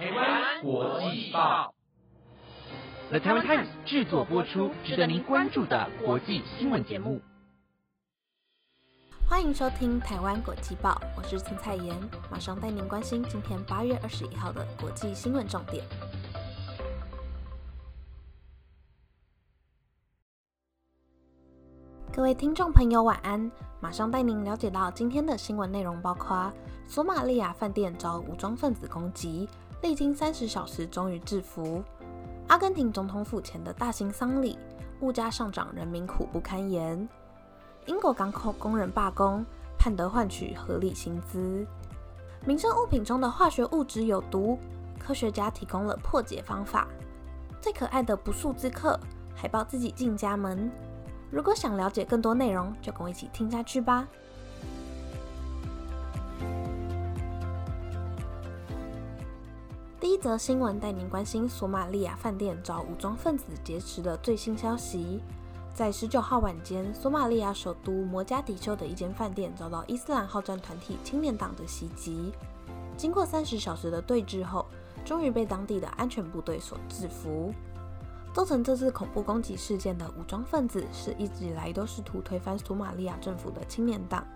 台湾国际报，The Taiwan Times 制作播出，值得您关注的国际新闻节目。欢迎收听台湾国际报，我是陈彩妍，马上带您关心今天八月二十一号的国际新闻重点。各位听众朋友，晚安！马上带您了解到今天的新闻内容，包括索马利亚饭店遭武装分子攻击，历经三十小时终于制服；阿根廷总统府前的大型丧礼，物价上涨，人民苦不堪言；英国港口工人罢工，盼得换取合理薪资；民生物品中的化学物质有毒，科学家提供了破解方法；最可爱的不速之客，海豹自己进家门。如果想了解更多内容，就跟我一起听下去吧。第一则新闻带您关心索马利亚饭店遭武装分子劫持的最新消息。在十九号晚间，索马利亚首都摩加迪休的一间饭店遭到伊斯兰好战团体青年党的袭击。经过三十小时的对峙后，终于被当地的安全部队所制服。造成这次恐怖攻击事件的武装分子是一直以来都试图推翻索马利亚政府的青年党。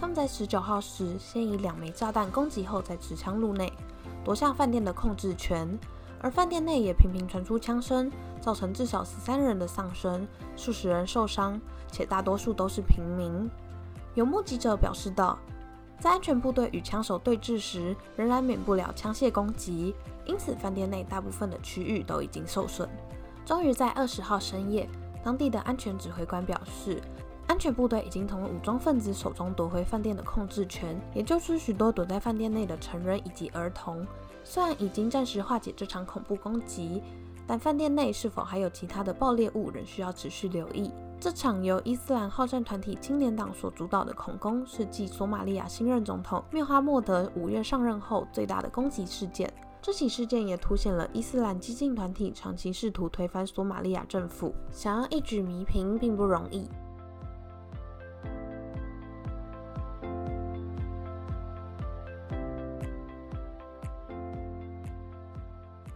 他们在十九号时先以两枚炸弹攻击后，再持枪入内，夺下饭店的控制权。而饭店内也频频传出枪声，造成至少十三人的丧生，数十人受伤，且大多数都是平民。有目击者表示道，在安全部队与枪手对峙时，仍然免不了枪械攻击，因此饭店内大部分的区域都已经受损。终于在二十号深夜，当地的安全指挥官表示，安全部队已经从武装分子手中夺回饭店的控制权，也就是许多躲在饭店内的成人以及儿童。虽然已经暂时化解这场恐怖攻击，但饭店内是否还有其他的爆裂物，仍需要持续留意。这场由伊斯兰好战团体青年党所主导的恐攻，是继索马利亚新任总统缪哈默德五月上任后最大的攻击事件。这起事件也凸显了伊斯兰激进团体长期试图推翻索马利亚政府，想要一举弥平并不容易。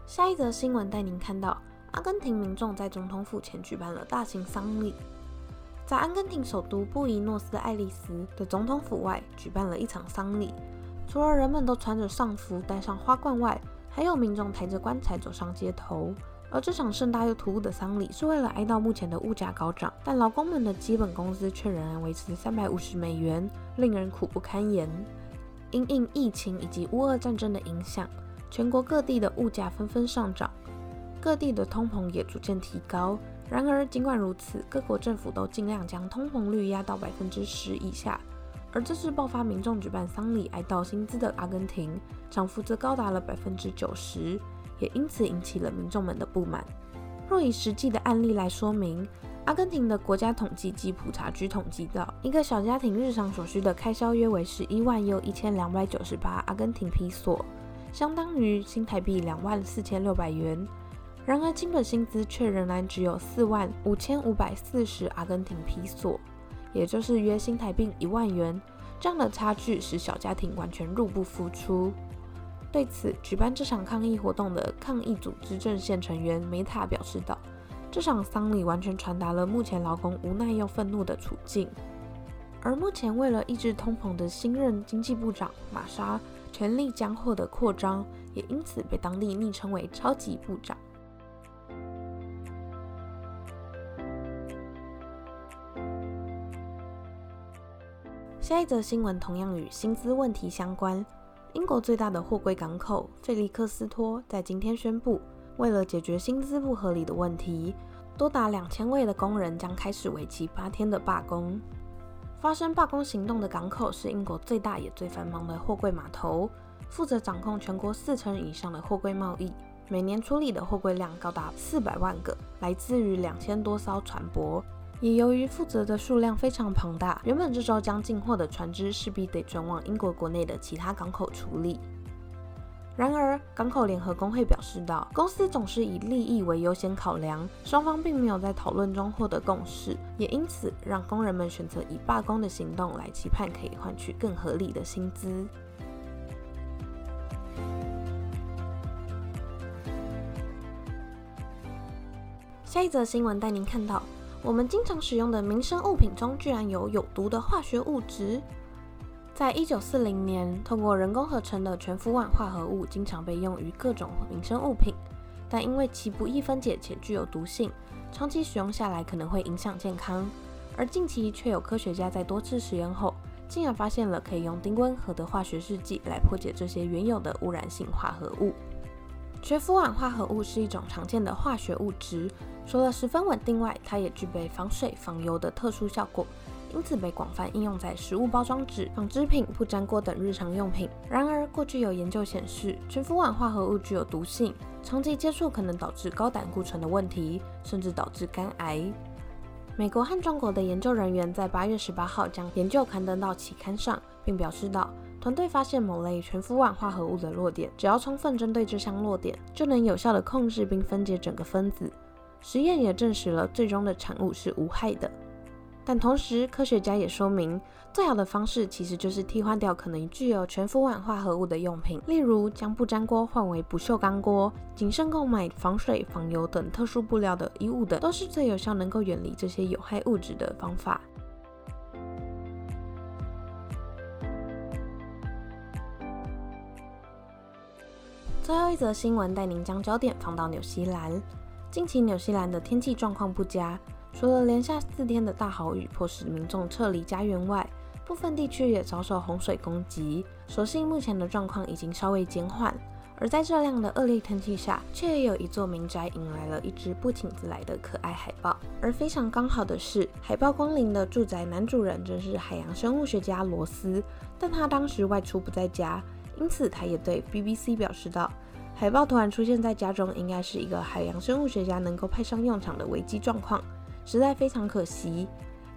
下一则新闻带您看到，阿根廷民众在总统府前举办了大型丧礼，在阿根廷首都布宜诺斯艾利斯的总统府外举办了一场丧礼，除了人们都穿着丧服、戴上花冠外，还有民众抬着棺材走上街头，而这场盛大又突兀的丧礼是为了哀悼目前的物价高涨，但劳工们的基本工资却仍然维持三百五十美元，令人苦不堪言。因应疫情以及乌俄战争的影响，全国各地的物价纷纷上涨，各地的通膨也逐渐提高。然而，尽管如此，各国政府都尽量将通膨率压到百分之十以下。而这次爆发民众举办丧礼哀悼薪资的阿根廷，涨幅则高达了百分之九十，也因此引起了民众们的不满。若以实际的案例来说明，阿根廷的国家统计及普查局统计到，一个小家庭日常所需的开销约为十一万又一千两百九十八阿根廷皮索，相当于新台币两万四千六百元。然而，基本薪资却仍然只有四万五千五百四十阿根廷皮索。也就是约新台币一万元，这样的差距使小家庭完全入不敷出。对此，举办这场抗议活动的抗议组织阵线成员梅塔表示道：“这场丧礼完全传达了目前劳工无奈又愤怒的处境。”而目前为了抑制通膨的新任经济部长玛莎权力将获得扩张，也因此被当地昵称为“超级部长”。下一则新闻同样与薪资问题相关。英国最大的货柜港口费利克斯托在今天宣布，为了解决薪资不合理的问题，多达两千位的工人将开始为期八天的罢工。发生罢工行动的港口是英国最大也最繁忙的货柜码头，负责掌控全国四成以上的货柜贸易，每年处理的货柜量高达四百万个，来自于两千多艘船舶。也由于负责的数量非常庞大，原本这艘将进货的船只势必得转往英国国内的其他港口处理。然而港口联合工会表示到公司总是以利益为优先考量双方并没有在讨论中获得共识也因此让工人们选择以罢工的行动来期盼可以换取更合理的薪资。下一则新闻带您看到我们经常使用的民生物品中居然有有毒的化学物质。在一九四零年，通过人工合成的全氟烷化合物经常被用于各种民生物品，但因为其不易分解且具有毒性，长期使用下来可能会影响健康。而近期却有科学家在多次实验后，竟然发现了可以用低温和的化学试剂来破解这些原有的污染性化合物。全氟烷化合物是一种常见的化学物质，除了十分稳定外，它也具备防水、防油的特殊效果，因此被广泛应用在食物包装纸、纺织品、不粘锅等日常用品。然而，过去有研究显示，全氟烷化合物具有毒性，长期接触可能导致高胆固醇的问题，甚至导致肝癌。美国和中国的研究人员在八月十八号将研究刊登到期刊上，并表示道。团队发现某类全氟烷化合物的落点，只要充分针对这项落点，就能有效地控制并分解整个分子。实验也证实了最终的产物是无害的。但同时，科学家也说明，最好的方式其实就是替换掉可能具有全氟烷化合物的用品，例如将不粘锅换为不锈钢锅，谨慎购买防水、防油等特殊布料的衣物等，都是最有效能够远离这些有害物质的方法。最后一则新闻带您将焦点放到纽西兰。近期纽西兰的天气状况不佳，除了连下四天的大豪雨迫使民众撤离家园外，部分地区也遭受洪水攻击。所幸目前的状况已经稍微减缓。而在这样的恶劣天气下，却也有一座民宅迎来了一只不请自来的可爱海豹。而非常刚好的是，海豹光临的住宅男主人正是海洋生物学家罗斯，但他当时外出不在家。因此，他也对 BBC 表示道：“海豹突然出现在家中，应该是一个海洋生物学家能够派上用场的危机状况，实在非常可惜。”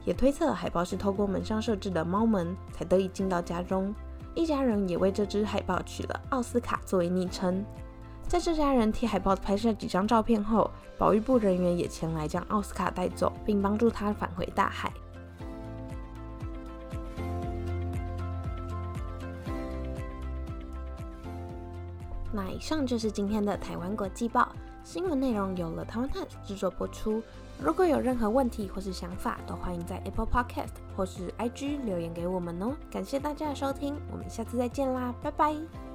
也推测海豹是透过门上设置的猫门才得以进到家中。一家人也为这只海豹取了奥斯卡作为昵称。在这家人替海豹拍摄几张照片后，保育部人员也前来将奥斯卡带走，并帮助他返回大海。那以上就是今天的台湾国际报新闻内容，由了台湾 Times 制作播出。如果有任何问题或是想法，都欢迎在 Apple Podcast 或是 IG 留言给我们哦。感谢大家的收听，我们下次再见啦，拜拜。